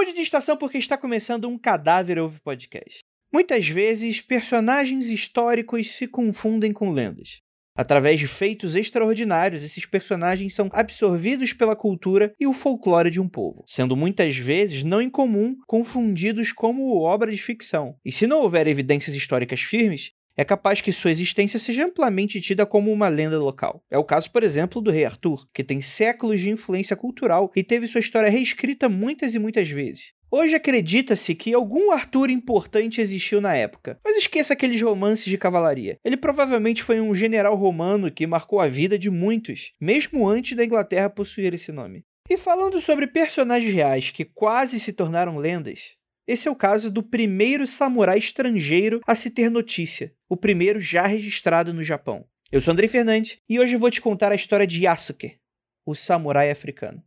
mude de estação porque está começando um Cadáver Ouve Podcast. Muitas vezes, personagens históricos se confundem com lendas. Através de feitos extraordinários, esses personagens são absorvidos pela cultura e o folclore de um povo, sendo muitas vezes não incomum confundidos como obra de ficção. E se não houver evidências históricas firmes, é capaz que sua existência seja amplamente tida como uma lenda local. É o caso, por exemplo, do rei Arthur, que tem séculos de influência cultural e teve sua história reescrita muitas e muitas vezes. Hoje acredita-se que algum Arthur importante existiu na época, mas esqueça aqueles romances de cavalaria. Ele provavelmente foi um general romano que marcou a vida de muitos, mesmo antes da Inglaterra possuir esse nome. E falando sobre personagens reais que quase se tornaram lendas, esse é o caso do primeiro samurai estrangeiro a se ter notícia, o primeiro já registrado no Japão. Eu sou Andrei Fernandes e hoje vou te contar a história de Yasuke, o samurai africano.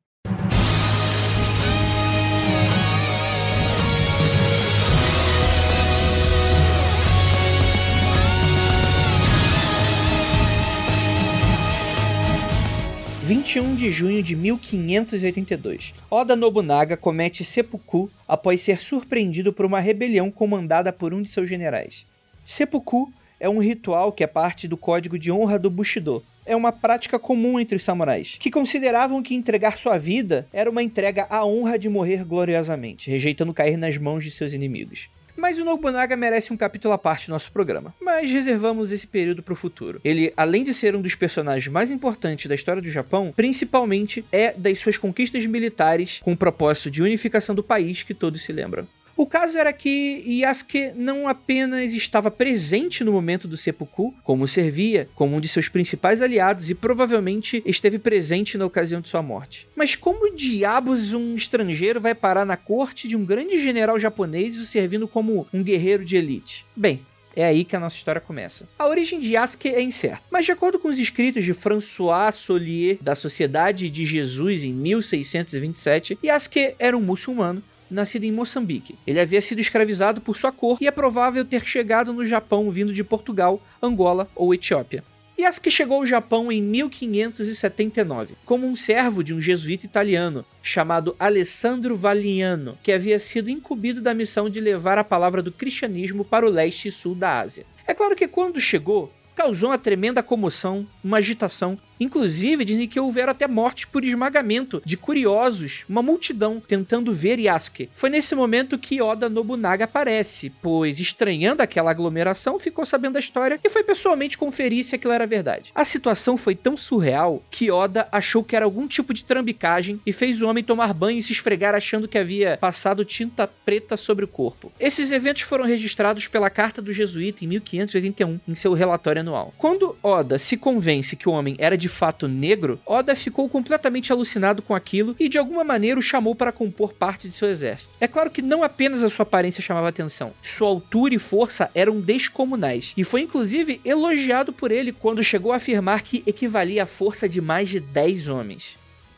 21 de junho de 1582. Oda Nobunaga comete seppuku após ser surpreendido por uma rebelião comandada por um de seus generais. Seppuku é um ritual que é parte do código de honra do Bushido. É uma prática comum entre os samurais, que consideravam que entregar sua vida era uma entrega à honra de morrer gloriosamente, rejeitando cair nas mãos de seus inimigos. Mas o Nobunaga merece um capítulo à parte no nosso programa. Mas reservamos esse período para o futuro. Ele, além de ser um dos personagens mais importantes da história do Japão, principalmente é das suas conquistas militares com o propósito de unificação do país que todos se lembram. O caso era que Yasuke não apenas estava presente no momento do seppuku, como servia como um de seus principais aliados e provavelmente esteve presente na ocasião de sua morte. Mas como diabos um estrangeiro vai parar na corte de um grande general japonês o servindo como um guerreiro de elite? Bem, é aí que a nossa história começa. A origem de Yasuke é incerta, mas de acordo com os escritos de François Solier da Sociedade de Jesus em 1627, Yasuke era um muçulmano nascido em Moçambique. Ele havia sido escravizado por sua cor e é provável ter chegado no Japão vindo de Portugal, Angola ou Etiópia. Yasuke chegou ao Japão em 1579, como um servo de um jesuíta italiano chamado Alessandro Valiano, que havia sido incumbido da missão de levar a palavra do cristianismo para o leste e sul da Ásia. É claro que quando chegou, causou uma tremenda comoção, uma agitação Inclusive, dizem que houveram até mortes por esmagamento de curiosos, uma multidão tentando ver Yasuke. Foi nesse momento que Oda Nobunaga aparece, pois, estranhando aquela aglomeração, ficou sabendo da história e foi pessoalmente conferir se aquilo era verdade. A situação foi tão surreal que Oda achou que era algum tipo de trambicagem e fez o homem tomar banho e se esfregar achando que havia passado tinta preta sobre o corpo. Esses eventos foram registrados pela Carta do Jesuíta em 1581, em seu relatório anual. Quando Oda se convence que o homem era de fato negro, Oda ficou completamente alucinado com aquilo e de alguma maneira o chamou para compor parte de seu exército. É claro que não apenas a sua aparência chamava atenção, sua altura e força eram descomunais, e foi inclusive elogiado por ele quando chegou a afirmar que equivalia à força de mais de 10 homens.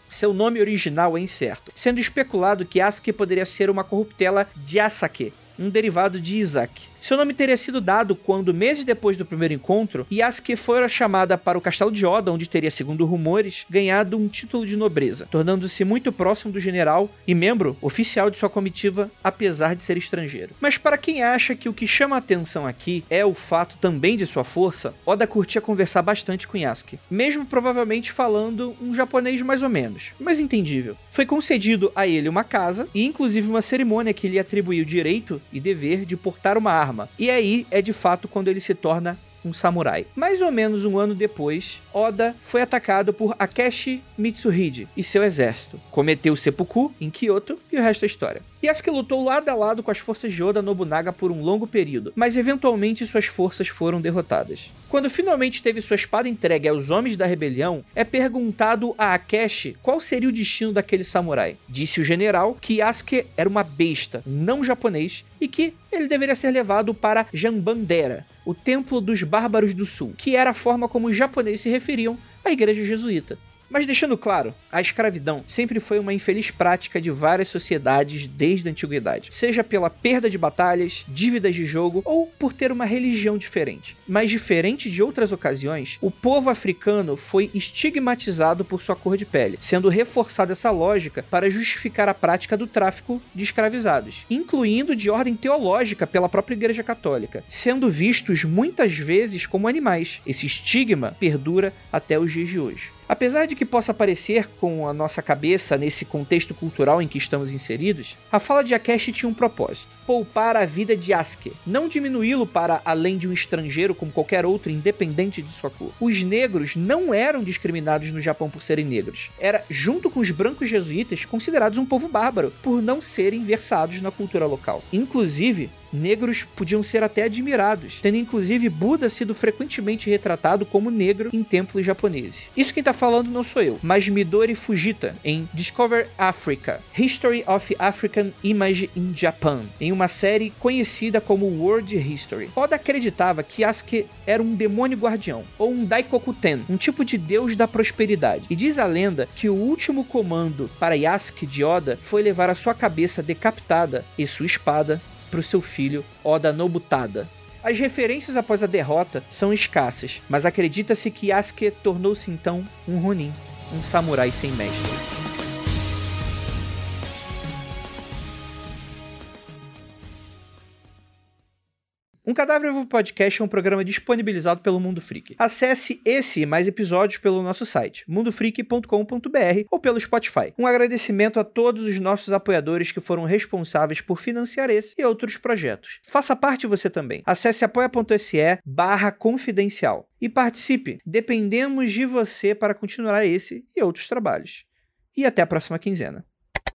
Seu nome original é incerto, sendo especulado que Asuke poderia ser uma corruptela de Asake, um derivado de Isaac. Seu nome teria sido dado quando, meses depois do primeiro encontro, Yasuke fora chamada para o castelo de Oda, onde teria, segundo rumores, ganhado um título de nobreza, tornando-se muito próximo do general e membro oficial de sua comitiva, apesar de ser estrangeiro. Mas para quem acha que o que chama a atenção aqui é o fato também de sua força, Oda curtia conversar bastante com Yasuke, mesmo provavelmente falando um japonês mais ou menos, mas entendível. Foi concedido a ele uma casa e inclusive uma cerimônia que lhe atribuiu o direito e dever de portar uma arma. E aí é de fato quando ele se torna um samurai. Mais ou menos um ano depois, Oda foi atacado por Akeshi Mitsuhide e seu exército. Cometeu seppuku em Kyoto e o resto é história. Yasuke lutou lado a lado com as forças de Oda Nobunaga por um longo período, mas eventualmente suas forças foram derrotadas. Quando finalmente teve sua espada entregue aos homens da rebelião, é perguntado a Akeshi qual seria o destino daquele samurai. Disse o general que Yasuke era uma besta, não japonês, e que ele deveria ser levado para Jambandera, o Templo dos Bárbaros do Sul, que era a forma como os japoneses se referiam à igreja jesuíta. Mas deixando claro, a escravidão sempre foi uma infeliz prática de várias sociedades desde a antiguidade, seja pela perda de batalhas, dívidas de jogo ou por ter uma religião diferente. Mas diferente de outras ocasiões, o povo africano foi estigmatizado por sua cor de pele, sendo reforçada essa lógica para justificar a prática do tráfico de escravizados, incluindo de ordem teológica pela própria Igreja Católica, sendo vistos muitas vezes como animais. Esse estigma perdura até os dias de hoje. Apesar de que possa parecer com a nossa cabeça nesse contexto cultural em que estamos inseridos, a fala de Akeshi tinha um propósito: poupar a vida de Asuke, não diminuí-lo para além de um estrangeiro como qualquer outro, independente de sua cor. Os negros não eram discriminados no Japão por serem negros. Era, junto com os brancos jesuítas, considerados um povo bárbaro por não serem versados na cultura local. Inclusive, negros podiam ser até admirados, tendo inclusive Buda sido frequentemente retratado como negro em templos japoneses. Isso quem tá falando não sou eu, mas Midori Fujita, em Discover Africa, History of African Image in Japan, em uma série conhecida como World History. Oda acreditava que Asuke era um demônio guardião, ou um Daikokuten, um tipo de deus da prosperidade. E diz a lenda que o último comando para Yasuke de Oda foi levar a sua cabeça decapitada e sua espada para o seu filho Oda Nobutada. As referências após a derrota são escassas, mas acredita-se que Yasuke tornou-se então um Ronin, um samurai sem mestre. Um Cadáver Vivo Podcast é um programa disponibilizado pelo Mundo Freak. Acesse esse e mais episódios pelo nosso site, mundofreak.com.br ou pelo Spotify. Um agradecimento a todos os nossos apoiadores que foram responsáveis por financiar esse e outros projetos. Faça parte você também. Acesse apoia.se barra confidencial e participe. Dependemos de você para continuar esse e outros trabalhos. E até a próxima quinzena.